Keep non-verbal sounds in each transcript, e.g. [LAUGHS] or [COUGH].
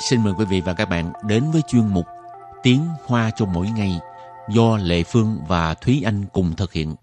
xin mời quý vị và các bạn đến với chuyên mục Tiếng Hoa cho mỗi ngày do Lệ Phương và Thúy Anh cùng thực hiện.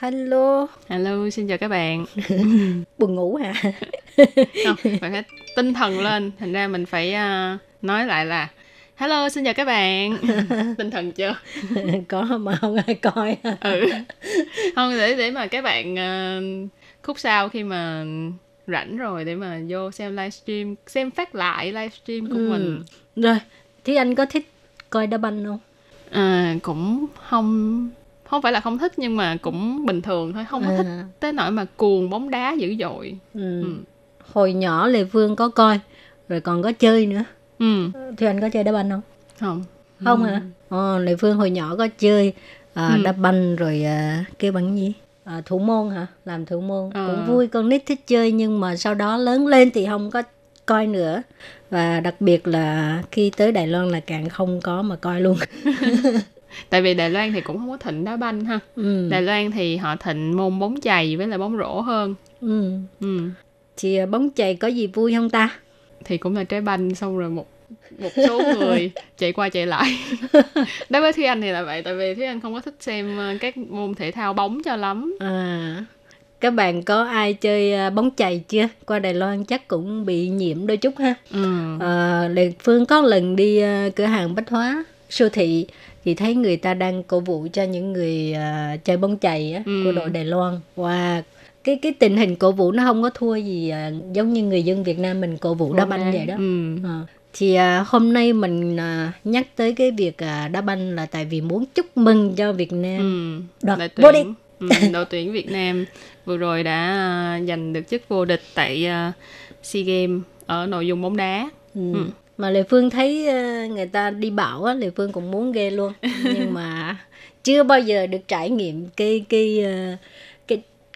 Hello, Hello, xin chào các bạn. [LAUGHS] buồn ngủ hả? Không, phải phải tinh thần lên. Thành ra mình phải à, nói lại là Hello, xin chào các bạn. [LAUGHS] tinh thần chưa? [LAUGHS] Có mà không ai coi. [LAUGHS] Ừ. Không để để mà các bạn à, khúc sau khi mà rảnh rồi để mà vô xem livestream, xem phát lại livestream của Ừ. mình. Rồi, Thúy Anh có thích coi đá banh không? À, cũng không không phải là không thích nhưng mà cũng bình thường thôi, không có thích À, tới nỗi mà cuồng bóng đá dữ dội. ừ. Ừ. Hồi nhỏ Lê Phương có coi, rồi còn có chơi nữa. Ừ, Thúy Anh có chơi đá banh không? không. Không hả? Ờ, Lê Phương hồi nhỏ có chơi à, Ừ. đá banh rồi à, kêu bằng gì? À, thủ môn hả? Làm thủ môn Ờ. cũng vui, con nít thích chơi nhưng mà sau đó lớn lên thì không có coi nữa. Và đặc biệt là khi tới Đài Loan là càng không có mà coi luôn. [LAUGHS] Tại vì Đài Loan thì cũng không có thịnh đá banh ha. Ừ. Đài Loan thì họ thịnh môn bóng chày với lại bóng rổ hơn. Ừ. Ừ. Thì à, bóng chày có gì vui không ta? Thì cũng là trái banh xong rồi một một số [LAUGHS] người chạy qua chạy lại. [LAUGHS] Đối với Thúy Anh thì là vậy. Tại vì Thúy Anh không có thích xem ờ, các môn thể thao bóng cho lắm. À, các bạn có ai chơi à, bóng chày chưa? Qua Đài Loan chắc cũng bị nhiễm đôi chút ha. Ừ. À, Phương có lần đi cửa hàng bách hóa, siêu thị thì thấy người ta đang cổ vũ cho những người à, chơi bóng chày á, Ừ. của đội Đài Loan. Wow, cái cái tình hình cổ vũ nó không có thua gì à, giống như người dân Việt Nam mình cổ vũ đá banh vậy đó. Ừ. À. Thì à, hôm nay mình à, nhắc tới cái việc à, đá banh là tại vì muốn chúc mừng cho Việt Nam. Ừ. Đoạt Đội vô địch. tuyển, ừ, đội tuyển Việt Nam vừa rồi đã ờ, giành được chức vô địch tại ờ, SEA Games ở nội dung bóng đá. Ừ. Ừ. Mà Lê Phương thấy ờ, người ta đi bão á, Lê Phương cũng muốn ghê luôn. Nhưng mà chưa bao giờ được trải nghiệm cái cái ờ,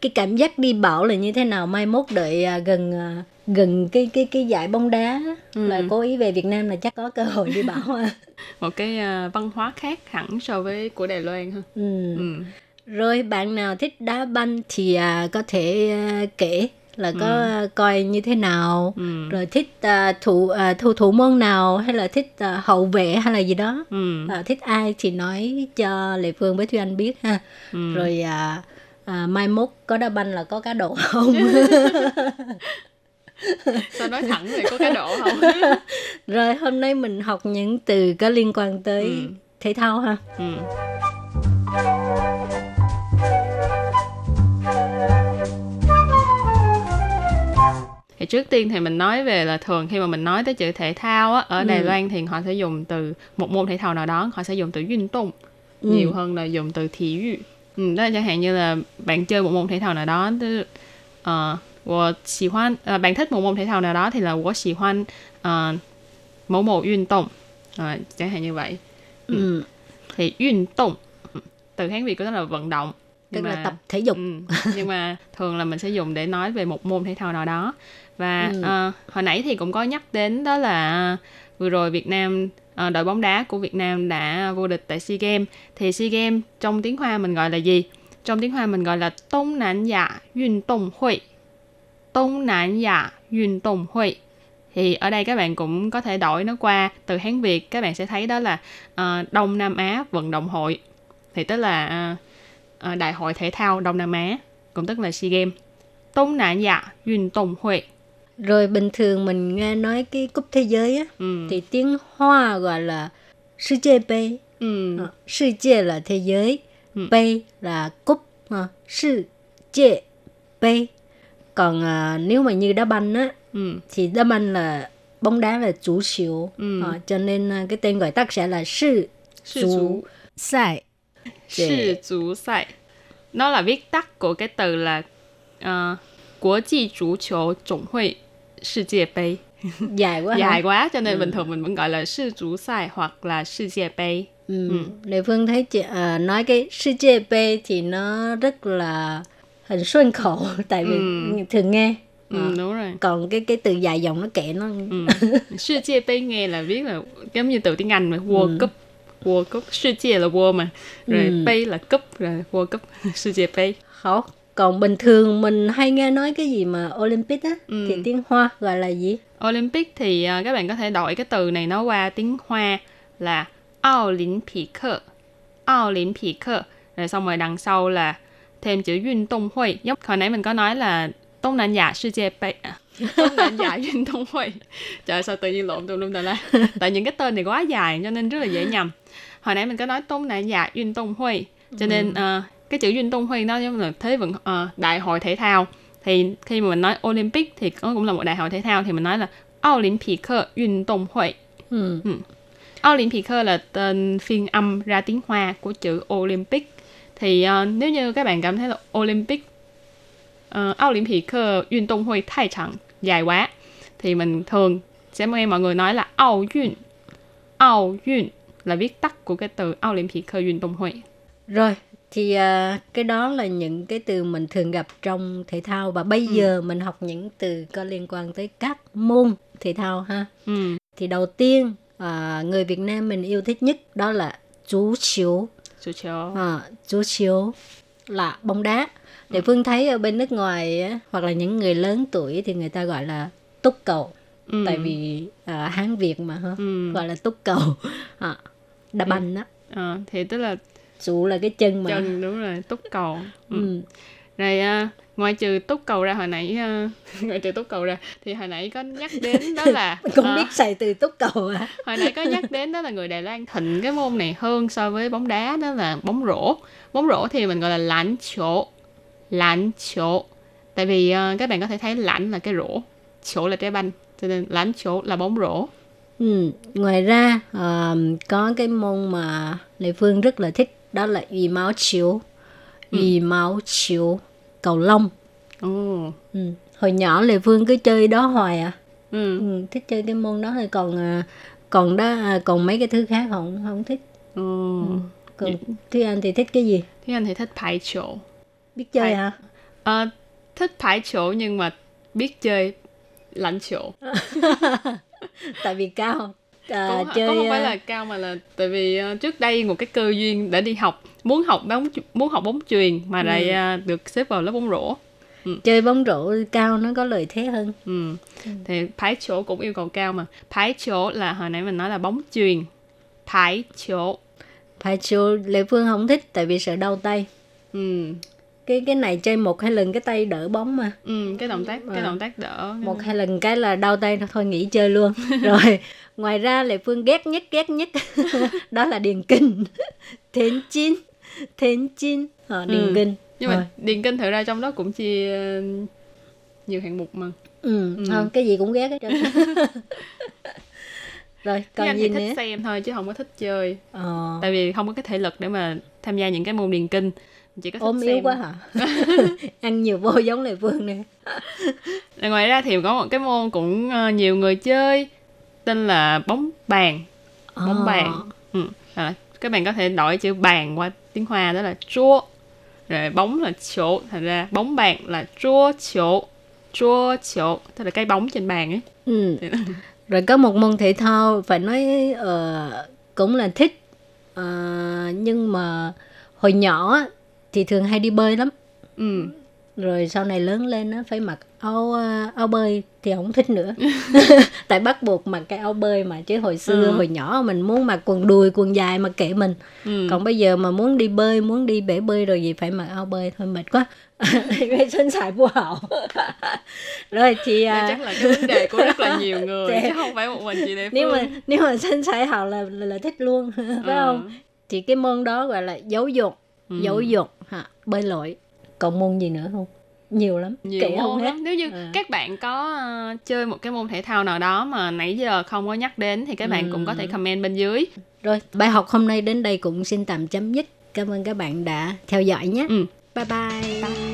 cái cảm giác đi bão là như thế nào. Mai mốt đợi à, gần à, gần cái cái cái giải bóng đá Ừ. là cố ý về Việt Nam là chắc có cơ hội đi bão ha. [LAUGHS] Một cái văn hóa khác hẳn so với của Đài Loan ha. ừ. Ừ. Rồi bạn nào thích đá banh thì à, có thể à, kể là có à, coi như thế nào. Ừ. Rồi thích à, thủ à, thủ thủ môn nào hay là thích à, hậu vệ hay là gì đó. Ừ. À, thích ai thì nói cho Lệ Phương với Thúy Anh biết ha. Ừ. Rồi à, à, mai mốt có đá banh là có cá độ không? [LAUGHS] Sao nói thẳng vậy có cái độ không? [LAUGHS] Rồi hôm nay mình học những từ có liên quan tới Ừ. thể thao ha. ừ. Thì trước tiên thì mình nói về là thường khi mà mình nói tới chữ thể thao á, ở Đài Ừ. Loan thì họ sẽ dùng từ một môn thể thao nào đó, họ sẽ dùng từ 运动 Ừ. nhiều hơn là dùng từ thể dục. Ừ, đó là chẳng hạn như là bạn chơi một môn thể thao nào đó, tức ờ, 我喜欢 ờ, bạn thích một môn thể thao nào đó thì là 我喜欢 ờ,某某运动Ờ, chẳng hạn như vậy Ừ. thì 运动 từ Hán Việt của nó là vận động Tức Nhưng là mà- tập thể dục. Ừ, nhưng mà thường là mình sẽ dùng để nói về một môn thể thao nào đó và Ừ. ờ, hồi nãy thì cũng có nhắc đến đó là vừa rồi Việt Nam ờ, đội bóng đá của Việt Nam đã vô địch tại SEA Games thì SEA Games trong tiếng Hoa mình gọi là gì trong tiếng Hoa mình gọi là Đông Nam Á运động Hội Đông Nam Á运động Hội thì ở đây các bạn cũng có thể đổi nó qua từ Hán Việt các bạn sẽ thấy đó là ờ, Đông Nam Á Vận động Hội thì tức là ờ, ờ, Đại hội Thể thao Đông Nam Á cũng tức là SEA Games Đông Nam Á运động Hội Rồi bình thường mình nghe nói cái cúp thế giới á ừ. thì tiếng Hoa gọi là世界杯. Ừ. Ờ,世界là thế giới, Ừ.杯là cúp, à, 世界杯. Còn à, nếu mà như đá banh á Ừ. thì đá banh là bóng đá là chủ siêu, Ừ. Ờ, cho nên à, cái tên gọi tắt sẽ là 世 Sư chú赛. Sư chú赛nó là viết tắt của cái từ là uh, Quốc际足球总会 世界杯Dài quá hả? dài quá cho nên bình thường mình vẫn gọi là sư chú赛hoặc là世界杯Ừ. Lê Phương thấy chị à, nói cái 世界杯 thì nó rất là hình xuân khẩu [LAUGHS] tại vì Ừ. thường nghe. ừ, Ờ, đúng rồi Còn cái cái từ dài dòng nó kệ nó ừ. [LAUGHS] sư chia杯nghe là viết là giống như từ tiếng Anh mà World Cup World Cup,世界là world mà, rồi Ừ.杯là cúp, rồi World Cup, [LAUGHS] 世界杯. Không. Còn bình thường mình hay nghe nói cái gì mà Olympic á Ừ. thì tiếng Hoa gọi là gì? Olympic thì à, các bạn có thể đổi cái từ này nó qua tiếng Hoa là ao lính phỉ khơ. Ao lính phỉ khơ. Rồi xong rồi đằng sau là thêm chữ Yun Đông Hội. Giống hồi nãy mình có nói là Đông Nam Á世界杯. À, Đông Nam Á Yun Đông Hội. Trời ơi, sao tự nhiên lộn tùm lum tà la. Tại những cái tên này quá dài cho nên rất là dễ nhầm. Hồi nãy mình có nói Đông Nam Á Yun Đông Hội. Cho nên à, cái chữ Duyên Tông Huy nó giống là thế vận uh, đại hội thể thao. Thì khi mà mình nói Olympic thì nó cũng là một đại hội thể thao thì mình nói là Olympic Duyên Tông Huy. Ừ. ừ. Olympic là tên phiên âm ra tiếng Hoa của chữ Olympic. Thì uh, nếu như các bạn cảm thấy là Olympic ờ, uh, Olympic Duyên Tông Huy thay chẳng dài quá thì mình thường sẽ nghe mọi người nói là Ao Duyên Ao Duyên là viết tắt của cái từ Olympic Duyên Tông Huy. Rồi thì à, cái đó là những cái từ mình thường gặp trong thể thao và bây giờ mình học những từ có liên quan tới các môn thể thao ha. Ừ. Thì đầu tiên à, người Việt Nam mình yêu thích nhất đó là chú chiếu Chú chiếu. à, chú chiếu là bóng đá. Để Phương thấy ở bên nước ngoài hoặc là những người lớn tuổi thì người ta gọi là túc cầu. Ừ. Tại vì à, Hán Việt mà ha, Ừ. gọi là túc cầu. À, đá banh á. Ờ, thì tức là Chú là cái chân mà. chân đúng rồi túc cầu. Ừ. Ừ. Rồi à, ngoài trừ túc cầu ra hồi nãy à, [LAUGHS] ngoài trừ túc cầu ra thì hồi nãy có nhắc đến đó là [LAUGHS] cũng à, biết xài từ túc cầu à hồi nãy có nhắc đến đó là người Đài Loan thịnh cái môn này hơn so với bóng đá đó là bóng rổ. Bóng rổ thì mình gọi là lãnh chỗ. Lãnh chỗ. Tại vì à, các bạn có thể thấy lãnh là cái rổ, chỗ là trái banh. Cho nên lãnh chỗ là bóng rổ. Ừ. ngoài ra à, có cái môn mà lệ phương rất là thích đó là ủy máu chiếu ủy máu chiếu cầu lông Ồ. ừ. hồi nhỏ lệ phương cứ chơi đó hoài à Ừ. ừ, thích chơi cái môn đó thôi còn à, còn đó à, còn mấy cái thứ khác không không thích Ồ. còn Thúy Anh thì thích cái gì Thế anh thì thích phải chỗ. biết chơi Phải. hả Ờ, thích phải chỗ nhưng mà biết chơi lãnh chỗ. [LAUGHS] [LAUGHS] tại vì cao à, cũng, chơi cũng không phải à, là cao mà là tại vì ờ, trước đây một cái cơ duyên để đi học muốn học bóng muốn học bóng chuyền mà lại ờ, được xếp vào lớp bóng rổ. Chơi bóng rổ cao nó có lợi thế hơn. Ừ. thì phái chỗ cũng yêu cầu cao mà. Phái chỗ là hồi nãy mình nói là bóng chuyền. Phái chỗ. Phải chiều lệ phương không thích tại vì sợ đau tay. Ừ. cái cái này chơi một hai lần cái tay đỡ bóng mà. Ừ cái động tác cái À. động tác đỡ. Một hai lần cái là đau tay thôi nghỉ chơi luôn. [LAUGHS] Rồi ngoài ra lệ phương ghét nhất ghét nhất [LAUGHS] đó là điền kinh. [LAUGHS] Thiến chín thiến chín. Ờ, điền Ừ. kinh. Nhưng Rồi. mà điền kinh thực ra trong đó cũng chia ờ, nhiều hạng mục mà. Ừ, Ừ. không cái gì cũng ghét hết trơn. Rồi còn anh gì thì thích nữa? xem thôi chứ không có thích chơi. Ờ, tại vì không có cái thể lực để mà tham gia những cái môn điền kinh chỉ có thích ốm xem. yếu quá hả [LAUGHS] ăn nhiều vô giống lệ phương nè ngoài ra thì có một cái môn cũng ờ, nhiều người chơi tên là bóng bàn bóng Ờ. bàn ừ. à, các bạn có thể đổi chữ bàn qua tiếng hoa đó là chua rồi bóng là chỗ thành ra bóng bàn là chua chỗ chua chỗ tức là cái bóng trên bàn ấy Ừ. [LAUGHS] Rồi có một môn thể thao phải nói ờ, cũng là thích Ờ, nhưng mà hồi nhỏ chị thường hay đi bơi lắm. Ừ. Rồi sau này lớn lên nó phải mặc áo ờ, áo bơi thì không thích nữa. Ừ. [LAUGHS] Tại bắt buộc mặc cái áo bơi mà chứ hồi xưa ừ. hồi nhỏ mình muốn mặc quần đùi quần dài mà kệ mình. Ừ. còn bây giờ mà muốn đi bơi muốn đi bể bơi rồi gì phải mặc áo bơi thôi mệt quá. [LAUGHS] Cái sân xài vô hậu. [LAUGHS] Rồi chị à... Ờ, chắc là cái vấn đề của rất là nhiều người chứ không phải một mình chị địa nếu mà nếu mà sân xài hậu là, là là thích luôn phải ừ. không? Thì cái môn đó gọi là giáo dục. Ừ. giáo dục hả? Bơi lội. Còn môn gì nữa không? Nhiều lắm. Nhiều kể không hết lắm. nếu như À. các bạn có ờ, chơi một cái môn thể thao nào đó mà nãy giờ không có nhắc đến thì các bạn cũng có thể comment bên dưới. Rồi bài học hôm nay đến đây cũng xin tạm chấm dứt. Cảm ơn các bạn đã theo dõi nhé. Ừ. bye bye, Bye.